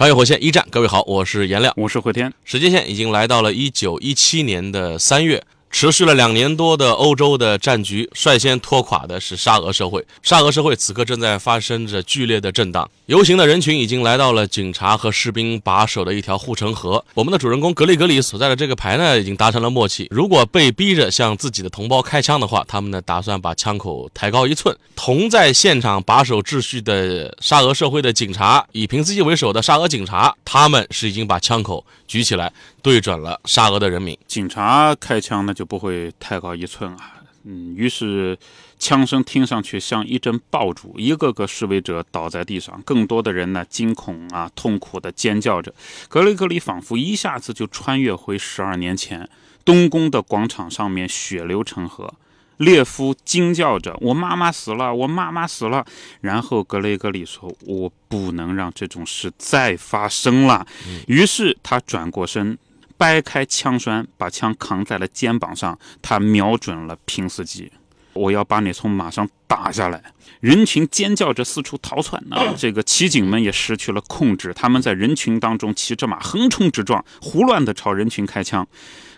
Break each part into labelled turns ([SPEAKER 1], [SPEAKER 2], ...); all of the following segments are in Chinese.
[SPEAKER 1] 穿越火线一战，各位好，我是颜亮。
[SPEAKER 2] 我是慧天。
[SPEAKER 1] 时间线已经来到了一九一七年的三月，持续了两年多的欧洲的战局，率先拖垮的是沙俄社会。沙俄社会此刻正在发生着剧烈的震荡，游行的人群已经来到了警察和士兵把守的一条护城河。我们的主人公格里格里所在的这个排呢，已经达成了默契，如果被逼着向自己的同胞开枪的话，他们呢打算把枪口抬高一寸。同在现场把守秩序的沙俄社会的警察，以平斯基为首的沙俄警察，他们是已经把枪口举起来，对准了沙俄的人民。
[SPEAKER 2] 警察开枪那就不会太高一寸啊。嗯，于是枪声听上去像一阵爆竹，一个个示威者倒在地上，更多的人呢惊恐啊、痛苦的尖叫着。格雷格里仿佛一下子就穿越回十二年前，东宫的广场上面血流成河。列夫惊叫着：“我妈妈死了！我妈妈死了！”然后格雷格里说：“我不能让这种事再发生了。”于是他转过身，掰开枪栓，把枪扛在了肩膀上，他瞄准了平斯基：“我要把你从马上打下来！”人群尖叫着四处逃窜呢。这个骑警们也失去了控制，他们在人群当中骑着马横冲直撞，胡乱地朝人群开枪。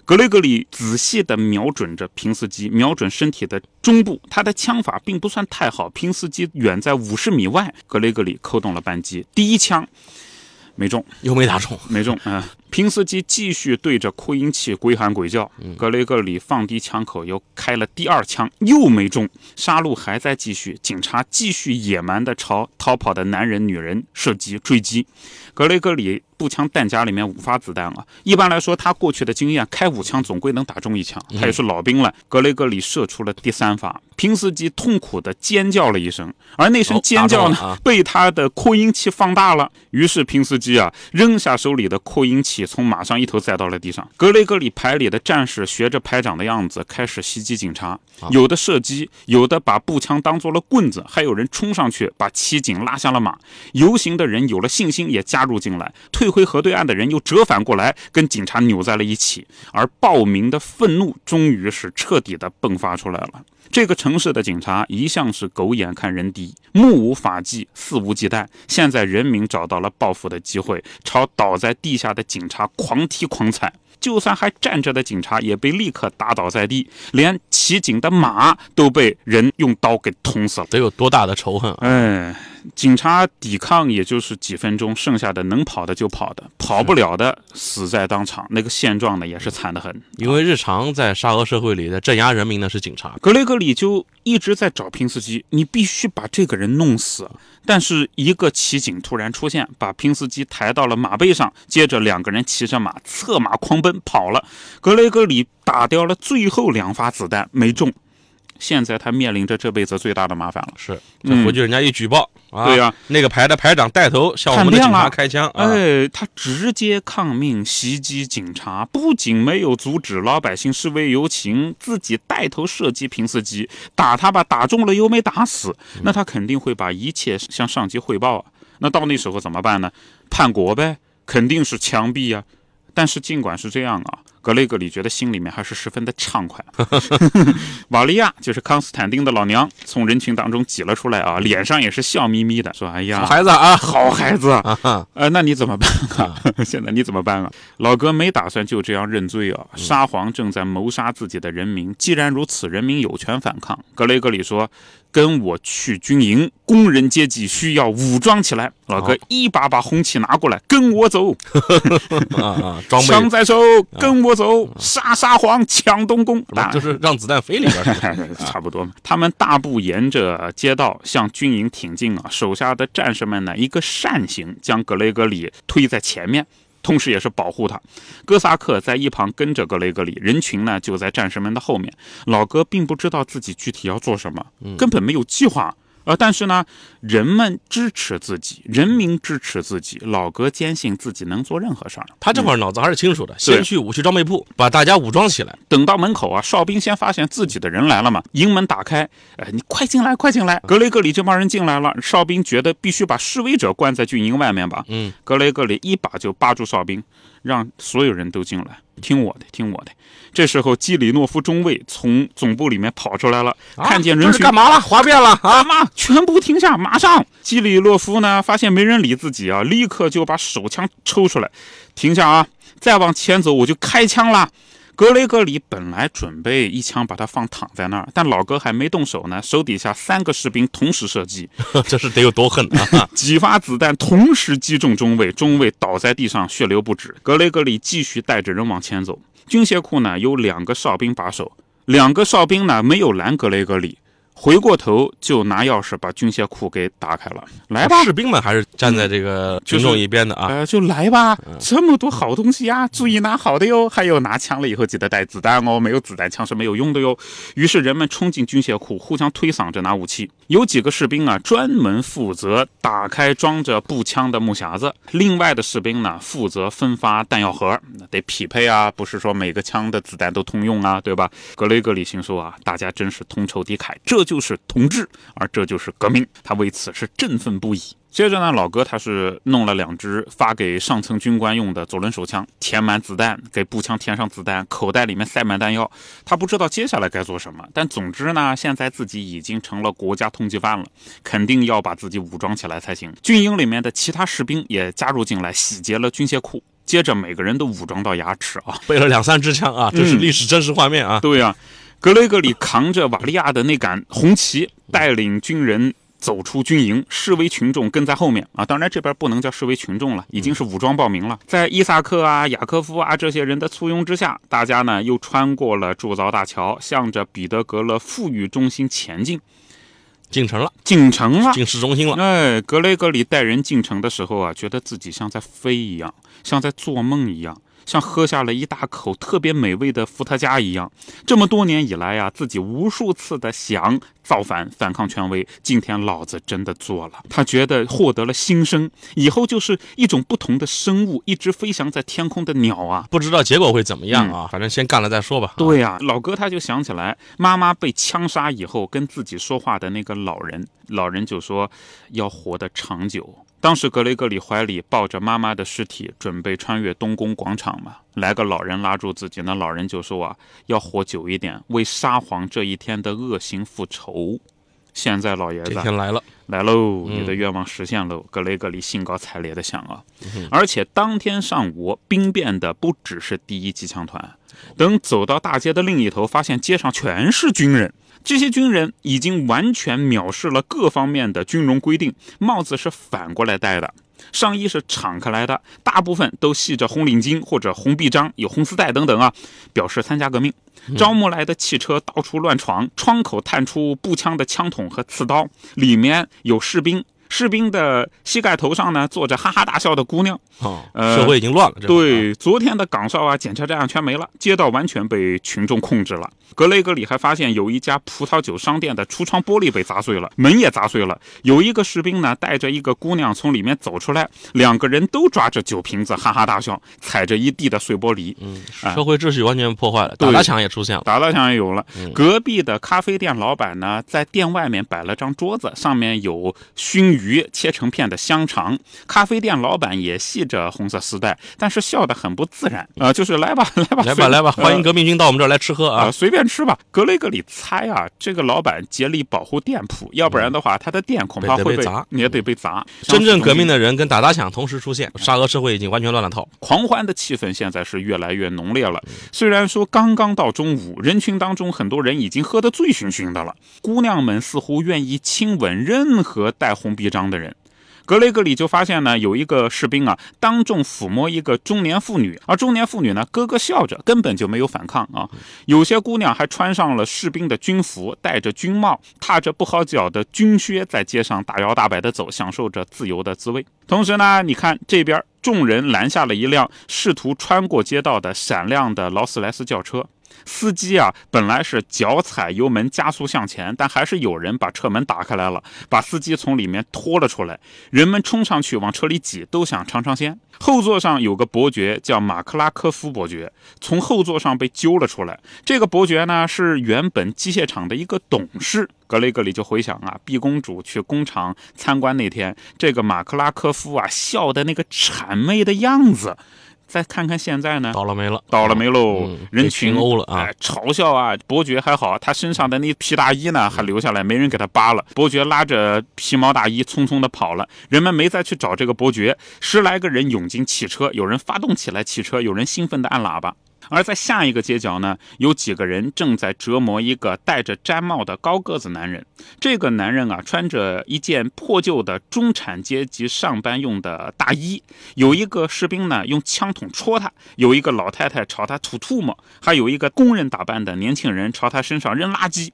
[SPEAKER 2] 格雷格里仔细地瞄准着平斯基，瞄准身体的中部。他的枪法并不算太好，平斯基远在五十米外。格雷格里扣动了扳机，第一枪没中，
[SPEAKER 1] 又没打中，
[SPEAKER 2] 没中啊！平斯基继续对着扩音器鬼喊鬼叫。格雷格里放低枪口，又开了第二枪，又没中。杀戮还在继续，警察继续野蛮地朝逃跑的男人、女人射击追击。格雷格里步枪弹夹里面五发子弹啊！一般来说，他过去的经验，开五枪总归能打中一枪。他也是老兵了。格雷格里射出了第三发，平斯基痛苦地尖叫了一声，而那声尖叫呢，
[SPEAKER 1] 啊、
[SPEAKER 2] 被他的扩音器放大了。于是平斯基啊，扔下手里的扩音器，从马上一头栽到了地上。格雷格里排里的战士学着排长的样子，开始袭击警察，有的射击，有的把步枪当做了棍子，还有人冲上去把骑警拉下了马。游行的人有了信心，也加入进来。退回河对岸的人又折返过来，跟警察扭在了一起。而暴民的愤怒终于是彻底的迸发出来了。这个城市的警察一向是狗眼看人低，目无法纪，肆无忌惮。现在人民找到了报复的机会，朝倒在地下的警察狂踢狂踩。就算还站着的警察也被立刻打倒在地，连骑警的马都被人用刀给捅死了。
[SPEAKER 1] 得有多大的仇恨啊！
[SPEAKER 2] 哎，警察抵抗也就是几分钟，剩下的能跑的就跑的，跑不了的死在当场。那个现状呢，也是惨得很。
[SPEAKER 1] 因为日常在沙俄社会里的镇压人民的是警察。
[SPEAKER 2] 格雷格里就一直在找平斯基，你必须把这个人弄死。但是一个骑警突然出现，把平斯基抬到了马背上，接着两个人骑着马策马狂奔跑了。格雷格里打掉了最后两发子弹，没中。现在他面临着这辈子最大的麻烦了。
[SPEAKER 1] 是，这回去人家一举报、啊，
[SPEAKER 2] 对呀、
[SPEAKER 1] 那个排的排长带头向我们的警察开枪，啊、
[SPEAKER 2] 哎，他直接抗命袭击警察，不仅没有阻止老百姓示威游行，自己带头射击平斯基，打他吧，打中了又没打死，那他肯定会把一切向上级汇报啊。那到那时候怎么办呢？叛国呗，肯定是枪毙呀、但是尽管是这样啊，格雷格里觉得心里面还是十分的畅快。瓦利亚就是康斯坦丁的老娘，从人群当中挤了出来啊，脸上也是笑眯眯的，说：“哎呀，
[SPEAKER 1] 好孩子啊，
[SPEAKER 2] 好孩子，
[SPEAKER 1] 啊哈，
[SPEAKER 2] 呃，那你怎么办啊？现在你怎么办啊？老哥没打算就这样认罪啊！沙皇正在谋杀自己的人民，既然如此，人民有权反抗。格雷格里说：“跟我去军营，工人阶级需要武装起来。”老哥一把把红旗拿过来，跟我走，
[SPEAKER 1] 啊啊，装备
[SPEAKER 2] 枪在手，跟我走，杀沙皇，抢东宫。
[SPEAKER 1] 就是让子弹飞里边
[SPEAKER 2] 差不多嘛。他们大步沿着街道向军营挺进啊，手下的战士们呢，一个扇形将格雷格里推在前面。同时，也是保护他。哥萨克在一旁跟着格雷格里，人群呢就在战士们的后面。老哥并不知道自己具体要做什么，根本没有计划。呃，但是呢，人们支持自己，人民支持自己，老格坚信自己能做任何事儿。
[SPEAKER 1] 他这会儿脑子还是清楚的，先去武器装备部把大家武装起来。
[SPEAKER 2] 等到门口啊，哨兵先发现自己的人来了嘛，营门打开，哎，你快进来，快进来！格雷格里这帮人进来了，哨兵觉得必须把示威者关在军营外面吧？
[SPEAKER 1] 嗯，
[SPEAKER 2] 格雷格里一把就扒住哨兵，让所有人都进来，听我的，听我的。这时候，基里诺夫中尉从总部里面跑出来了，看见人群，
[SPEAKER 1] 干嘛了？哗变了啊！
[SPEAKER 2] 妈，全部停下，马上！基里洛夫呢，发现没人理自己啊，立刻就把手枪抽出来，停下啊！再往前走，我就开枪了。格雷格里本来准备一枪把他放躺在那儿，但老哥还没动手呢，手底下三个士兵同时射击，
[SPEAKER 1] 这是得有多狠啊！
[SPEAKER 2] 几发子弹同时击中中尉，中尉倒在地上，血流不止。格雷格里继续带着人往前走。军械库呢有两个哨兵把守，两个哨兵呢没有拦格雷格里。回过头就拿钥匙把军械库给打开了，来吧，
[SPEAKER 1] 士兵们还是站在这个群众一边的啊，
[SPEAKER 2] 呃，就来吧，这么多好东西啊，注意拿好的哟，还有拿枪了以后记得带子弹哦，没有子弹枪是没有用的哟。于是人们冲进军械库，互相推搡着拿武器。有几个士兵啊，专门负责打开装着步枪的木匣子，另外的士兵呢，负责分发弹药盒，得匹配啊，不是说每个枪的子弹都通用啊，对吧？格雷格里心说啊，大家真是同仇敌忾，这就。就是同志，而这就是革命，他为此是振奋不已。接着呢，老哥他是弄了两支发给上层军官用的左轮手枪，填满子弹，给步枪填上子弹，口袋里面塞满弹药。他不知道接下来该做什么，但总之呢，现在自己已经成了国家通缉犯了，肯定要把自己武装起来才行。军营里面的其他士兵也加入进来，洗劫了军械库。接着每个人都武装到牙齿啊，
[SPEAKER 1] 背了两三支枪啊，这是历史真实画面啊。
[SPEAKER 2] 对呀。格雷格里扛着瓦利亚的那杆红旗，带领军人走出军营，示威群众跟在后面啊。当然，这边不能叫示威群众了，已经是武装报名了。在伊萨克啊、雅科夫啊这些人的簇拥之下，大家呢又穿过了铸造大桥，向着彼得格勒富裕中心前进。
[SPEAKER 1] 进城了，
[SPEAKER 2] 进城了，
[SPEAKER 1] 进市中心了。
[SPEAKER 2] 哎，格雷格里带人进城的时候啊，觉得自己像在飞一样，像在做梦一样。像喝下了一大口特别美味的伏特加一样，这么多年以来呀，自己无数次的想造反、反抗权威，今天老子真的做了。他觉得获得了新生，以后就是一种不同的生物，一只飞翔在天空的鸟啊！
[SPEAKER 1] 不知道结果会怎么样啊？反正先干了再说吧。
[SPEAKER 2] 对呀，老哥他就想起来妈妈被枪杀以后跟自己说话的那个老人，老人就说要活得长久。当时格雷格里怀里抱着妈妈的尸体，准备穿越东宫广场嘛。来个老人拉住自己，那老人就说啊，要活久一点，为沙皇这一天的恶行复仇。现在老爷子
[SPEAKER 1] 这天来了，
[SPEAKER 2] 来喽，你的愿望实现喽。格雷格里兴高采烈的想啊，而且当天上午兵变的不只是第一机枪团，等走到大街的另一头，发现街上全是军人。这些军人已经完全藐视了各方面的军容规定，帽子是反过来戴的，上衣是敞开来的，大部分都系着红领巾或者红臂章，有红丝带等等啊，表示参加革命。招募来的汽车到处乱闯，窗口探出步枪的枪筒和刺刀，里面有士兵。士兵的膝盖头上呢，坐着哈哈大笑的姑娘。
[SPEAKER 1] 哦，社会已经乱了。
[SPEAKER 2] 对，昨天的岗哨啊、检查站全没了，街道完全被群众控制了。格雷格里还发现有一家葡萄酒商店的橱窗玻璃被砸碎了，门也砸碎了。有一个士兵呢，带着一个姑娘从里面走出来，两个人都抓着酒瓶子哈哈大笑，踩着一地的碎玻璃。
[SPEAKER 1] 嗯，社会秩序完全破坏了，打砸抢也出现了，
[SPEAKER 2] 打砸抢也有了。隔壁的咖啡店老板呢，在店外面摆了张桌子，上面有熏。鱼切成片的香肠，咖啡店老板也系着红色丝带，但是笑得很不自然啊，就是来吧，来吧，
[SPEAKER 1] 来吧，来吧，欢迎革命军到我们这儿来吃喝啊，
[SPEAKER 2] 随便吃吧。格雷格里猜啊，这个老板竭力保护店铺，要不然的话，他的店恐怕会
[SPEAKER 1] 被砸，
[SPEAKER 2] 也得被砸。
[SPEAKER 1] 真正革命的人跟打砸抢同时出现，沙俄社会已经完全乱了套，
[SPEAKER 2] 狂欢的气氛现在是越来越浓烈了。虽然说刚刚到中午，人群当中很多人已经喝得醉醺醺的了，姑娘们似乎愿意亲吻任何带红臂章的人。格雷格里就发现呢，有一个士兵啊，当众抚摸一个中年妇女，而中年妇女呢，咯咯笑着，根本就没有反抗啊。有些姑娘还穿上了士兵的军服，戴着军帽，踏着不好脚的军靴，在街上大摇大摆地走，享受着自由的滋味。同时呢，你看这边，众人拦下了一辆试图穿过街道的闪亮的劳斯莱斯轿车。司机啊，本来是脚踩油门加速向前，但还是有人把车门打开来了，把司机从里面拖了出来。人们冲上去往车里挤，都想尝尝鲜。后座上有个伯爵叫马克拉科夫伯爵，从后座上被揪了出来。这个伯爵呢，是原本机械厂的一个董事。格雷格里就回想啊，毕公主去工厂参观那天，这个马克拉科夫啊，笑的那个谄媚的样子。再看看现在呢，
[SPEAKER 1] 倒了霉了，
[SPEAKER 2] 倒了霉喽！
[SPEAKER 1] 嗯
[SPEAKER 2] 人
[SPEAKER 1] 群
[SPEAKER 2] 群
[SPEAKER 1] 殴了啊
[SPEAKER 2] 哎嘲笑啊！伯爵还好，他身上的那皮大衣呢还留下来，没人给他扒了。伯爵拉着皮毛大衣匆匆的跑了，人们没再去找这个伯爵。十来个人涌进汽车，有人发动起来汽车，有人兴奋的按喇叭。而在下一个街角呢，有几个人正在折磨一个戴着毡帽的高个子男人。这个男人啊，穿着一件破旧的中产阶级上班用的大衣。有一个士兵呢用枪筒戳他，有一个老太太朝他吐唾沫，还有一个工人打扮的年轻人朝他身上扔垃圾。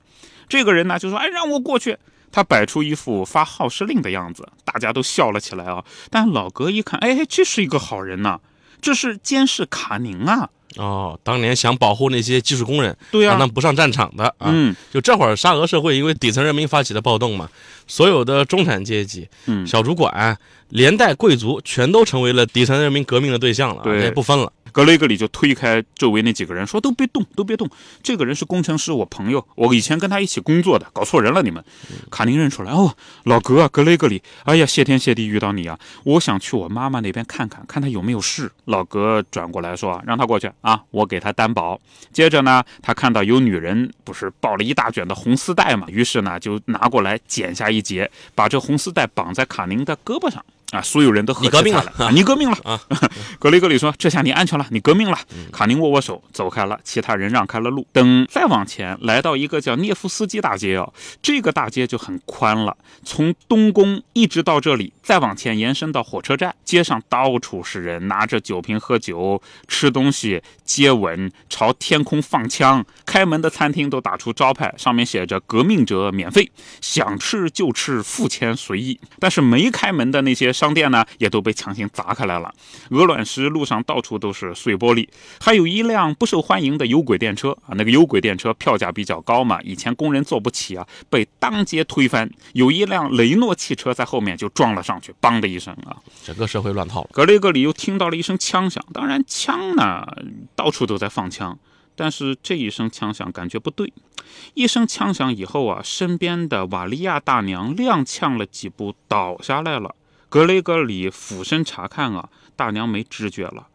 [SPEAKER 2] 这个人呢就说：“哎，让我过去。”他摆出一副发号施令的样子，大家都笑了起来啊。但老哥一看，哎，这是一个好人呐、这是监视卡宁啊。
[SPEAKER 1] 哦，当年想保护那些技术工人，
[SPEAKER 2] 对呀、
[SPEAKER 1] 让他们不上战场的啊。
[SPEAKER 2] 嗯，
[SPEAKER 1] 就这会儿，沙俄社会因为底层人民发起的暴动嘛，所有的中产阶级、
[SPEAKER 2] 嗯
[SPEAKER 1] 小主管，连带贵族，全都成为了底层人民革命的对象了也不分了。
[SPEAKER 2] 格雷格里就推开周围那几个人，说：“都别动，都别动。这个人是工程师，我朋友，我以前跟他一起工作的，搞错人了你们。”卡宁认出来，哦，老格啊，格雷格里，哎呀，谢天谢地遇到你啊！我想去我妈妈那边看看，看她有没有事。老格转过来说：“让他过去啊，我给他担保。”接着呢，他看到有女人不是抱了一大卷的红丝带嘛，于是呢就拿过来剪下一截，把这红丝带绑在卡宁的胳膊上。啊！所有人都喝
[SPEAKER 1] 你革命了
[SPEAKER 2] 啊！你革命了
[SPEAKER 1] 啊！
[SPEAKER 2] 格雷格里说：“这下你安全了，你革命了。”卡宁握握手走开了，其他人让开了路。等再往前来到一个叫涅夫斯基大街哦，这个大街就很宽了，从东宫一直到这里，再往前延伸到火车站。街上到处是人，拿着酒瓶喝酒、吃东西、接吻、朝天空放枪。开门的餐厅都打出招牌，上面写着“革命者免费，想吃就吃，付钱随意”。但是没开门的那些商店呢，也都被强行砸开来了。鹅卵石路上到处都是碎玻璃，还有一辆不受欢迎的有轨电车啊，那个有轨电车票价比较高嘛，以前工人坐不起啊，被当街推翻。有一辆雷诺汽车在后面就撞了上去，梆的一声啊，
[SPEAKER 1] 整个社会乱套了。
[SPEAKER 2] 格雷格里又听到了一声枪响，当然枪呢到处都在放枪，但是这一声枪响感觉不对。一声枪响以后啊，身边的瓦利亚大娘踉跄了几步倒下来了。格雷格里俯身查看啊，大娘没知觉了。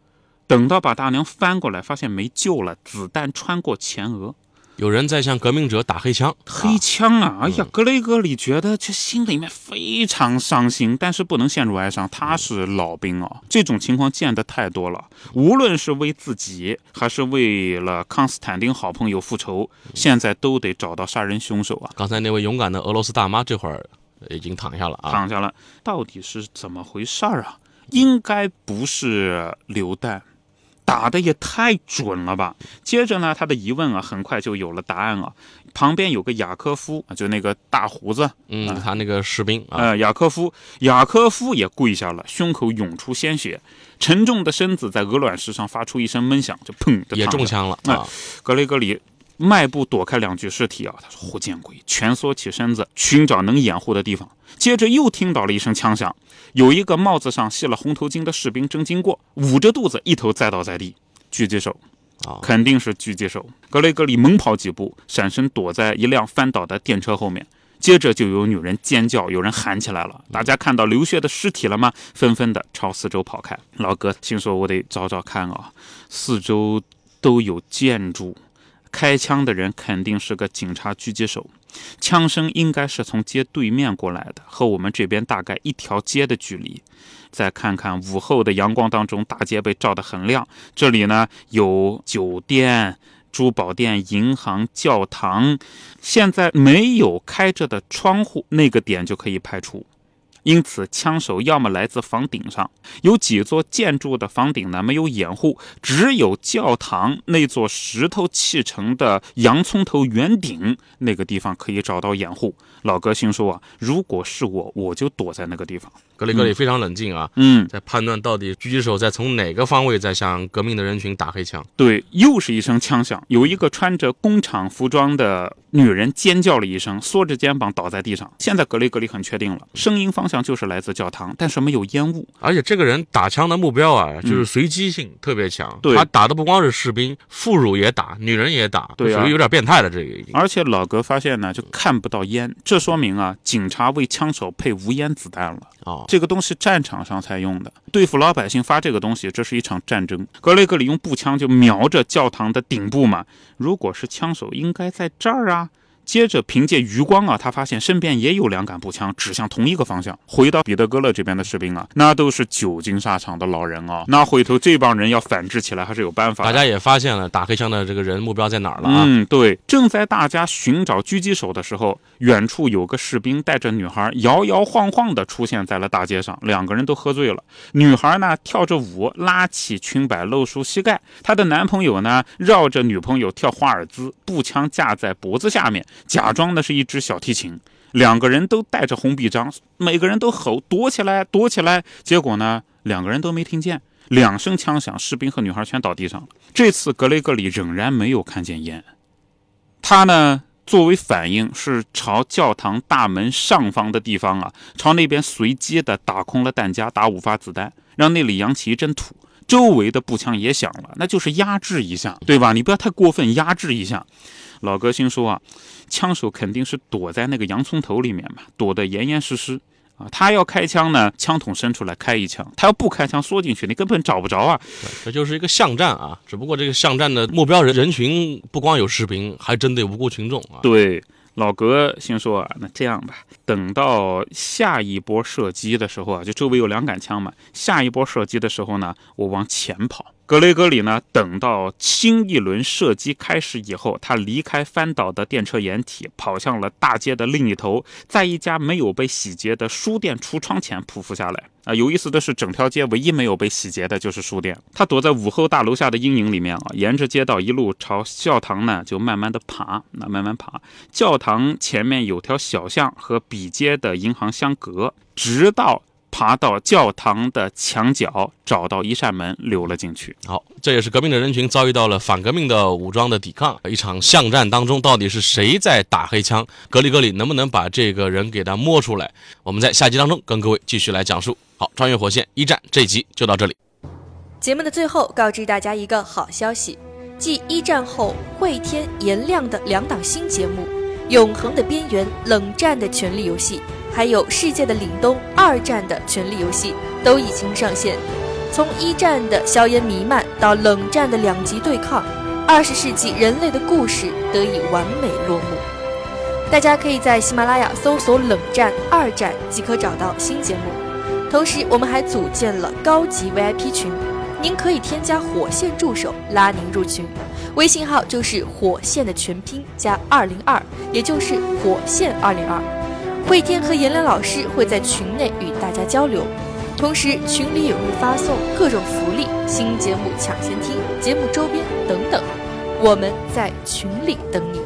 [SPEAKER 2] 等到把大娘翻过来，发现没救了，子弹穿过前额。
[SPEAKER 1] 有人在向革命者打黑枪，
[SPEAKER 2] 黑枪啊！哎呀，格雷格里觉得这心里面非常伤心，但是不能陷入哀伤。他是老兵啊，这种情况见得太多了。无论是为自己，还是为了康斯坦丁好朋友复仇，现在都得找到杀人凶手啊！
[SPEAKER 1] 刚才那位勇敢的俄罗斯大妈这会儿已经躺下了啊。
[SPEAKER 2] 躺下了，到底是怎么回事儿啊？应该不是榴弹。打的也太准了吧！接着呢，他的疑问啊，很快就有了答案啊。旁边有个雅科夫啊，就那个大胡子，
[SPEAKER 1] 嗯，他那个士兵啊，
[SPEAKER 2] 呃，雅科夫，雅科夫也跪下了，胸口涌出鲜血，沉重的身子在鹅卵石上发出一声闷响，就砰的
[SPEAKER 1] 也。中枪了
[SPEAKER 2] 哎
[SPEAKER 1] 啊。
[SPEAKER 2] 格雷格里迈步躲开两具尸体啊，他说：“活见鬼！”蜷缩起身子，寻找能掩护的地方。接着又听到了一声枪响，有一个帽子上系了红头巾的士兵正经过，捂着肚子一头栽倒在地，狙击手。
[SPEAKER 1] 啊，
[SPEAKER 2] 肯定是狙击手。格雷格里猛跑几步，闪身躲在一辆翻倒的电车后面。接着就有女人尖叫，有人喊起来了。大家看到流血的尸体了吗？纷纷的朝四周跑开。老哥心说：“我得找找看啊，四周都有建筑，开枪的人肯定是个警察狙击手，枪声应该是从街对面过来的，和我们这边大概一条街的距离。”再看看午后的阳光当中，大街被照得很亮。这里呢有酒店、珠宝店、银行、教堂，现在没有开着的窗户，那个点就可以排除。因此枪手要么来自房顶上，有几座建筑的房顶呢没有掩护，只有教堂那座石头砌成的洋葱头圆顶那个地方可以找到掩护。老哥心说啊，如果是我，我就躲在那个地方。
[SPEAKER 1] 格里格里非常冷静啊，
[SPEAKER 2] 嗯，
[SPEAKER 1] 在判断到底狙击手在从哪个方位在向革命的人群打黑枪。
[SPEAKER 2] 对，又是一声枪响，有一个穿着工厂服装的女人尖叫了一声，缩着肩膀倒在地上。现在格雷格里很确定了，声音方向就是来自教堂，但是没有烟雾。
[SPEAKER 1] 而且这个人打枪的目标啊，就是随机性特别强。
[SPEAKER 2] 对
[SPEAKER 1] 他打的不光是士兵，妇孺也打，女人也打，
[SPEAKER 2] 对啊
[SPEAKER 1] 属于有点变态了。这个已经
[SPEAKER 2] 而且老格发现呢，就看不到烟，这说明啊，警察为枪手配无烟子弹了。
[SPEAKER 1] 哦，
[SPEAKER 2] 这个东西战场上才用的，对付老百姓发这个东西，这是一场战争。格雷格里用步枪就瞄着教堂的顶部嘛，如果是枪手，应该在这儿啊。接着凭借余光啊，他发现身边也有两杆步枪指向同一个方向。回到彼得格勒这边的士兵啊，那都是久经沙场的老人啊，那回头这帮人要反制起来还是有办法。
[SPEAKER 1] 大家也发现了打黑枪的这个人目标在哪儿了啊？
[SPEAKER 2] 嗯，对，正在大家寻找狙击手的时候，远处有个士兵带着女孩摇摇晃晃地出现在了大街上，两个人都喝醉了。女孩呢跳着舞，拉起裙摆露出膝盖；她的男朋友呢绕着女朋友跳华尔兹，步枪架在脖子下面，假装的是一支小提琴。两个人都带着红臂章，每个人都吼躲起来，躲起来。结果呢，两个人都没听见。两声枪响，士兵和女孩全倒地上了。这次格雷格里仍然没有看见烟。他呢，作为反应是朝教堂大门上方的地方啊，朝那边随机的打空了弹夹，打五发子弹，让那里扬起一阵土。周围的步枪也响了，那就是压制一下，对吧？你不要太过分，压制一下。老哥心说啊，枪手肯定是躲在那个洋葱头里面嘛，躲得严严实实啊。他要开枪呢，枪筒伸出来开一枪；他要不开枪缩进去，你根本找不着啊。
[SPEAKER 1] 这就是一个巷战啊，只不过这个巷战的目标人人群不光有士兵，还针对无辜群众啊。
[SPEAKER 2] 对，老格心说啊，那这样吧，等到下一波射击的时候啊，就周围有两杆枪嘛，下一波射击的时候呢，我往前跑。格雷格里呢，等到新一轮射击开始以后，他离开翻倒的电车掩体，跑向了大街的另一头，在一家没有被洗劫的书店橱窗前匍匐下来。啊，有意思的是，整条街唯一没有被洗劫的就是书店。他躲在午后大楼下的阴影里面啊，沿着街道一路朝教堂呢，就慢慢的爬，那慢慢爬。教堂前面有条小巷和比街的银行相隔，直到。爬到教堂的墙角，找到一扇门，溜了进去。
[SPEAKER 1] 好，这也是革命的人群遭遇到了反革命的武装的抵抗。一场巷战当中，到底是谁在打黑枪？格里格里能不能把这个人给他摸出来？我们在下集当中跟各位继续来讲述。好，穿越火线一战这一集就到这里。
[SPEAKER 3] 节目的最后，告知大家一个好消息：继一战后会天颜亮的两档新节目《永恒的边缘》《冷战的权力游戏》。还有世界的凛冬，二战的权力游戏都已经上线。从一战的硝烟弥漫到冷战的两极对抗，二十世纪人类的故事得以完美落幕。大家可以在喜马拉雅搜索“冷战二战”即可找到新节目。同时，我们还组建了高级 VIP 群，您可以添加火线助手拉您入群，微信号就是火线的全拼加二零二，也就是火线二零二。慧天和颜良老师会在群内与大家交流，同时群里也会发送各种福利、新节目抢先听、节目周边等等，我们在群里等你。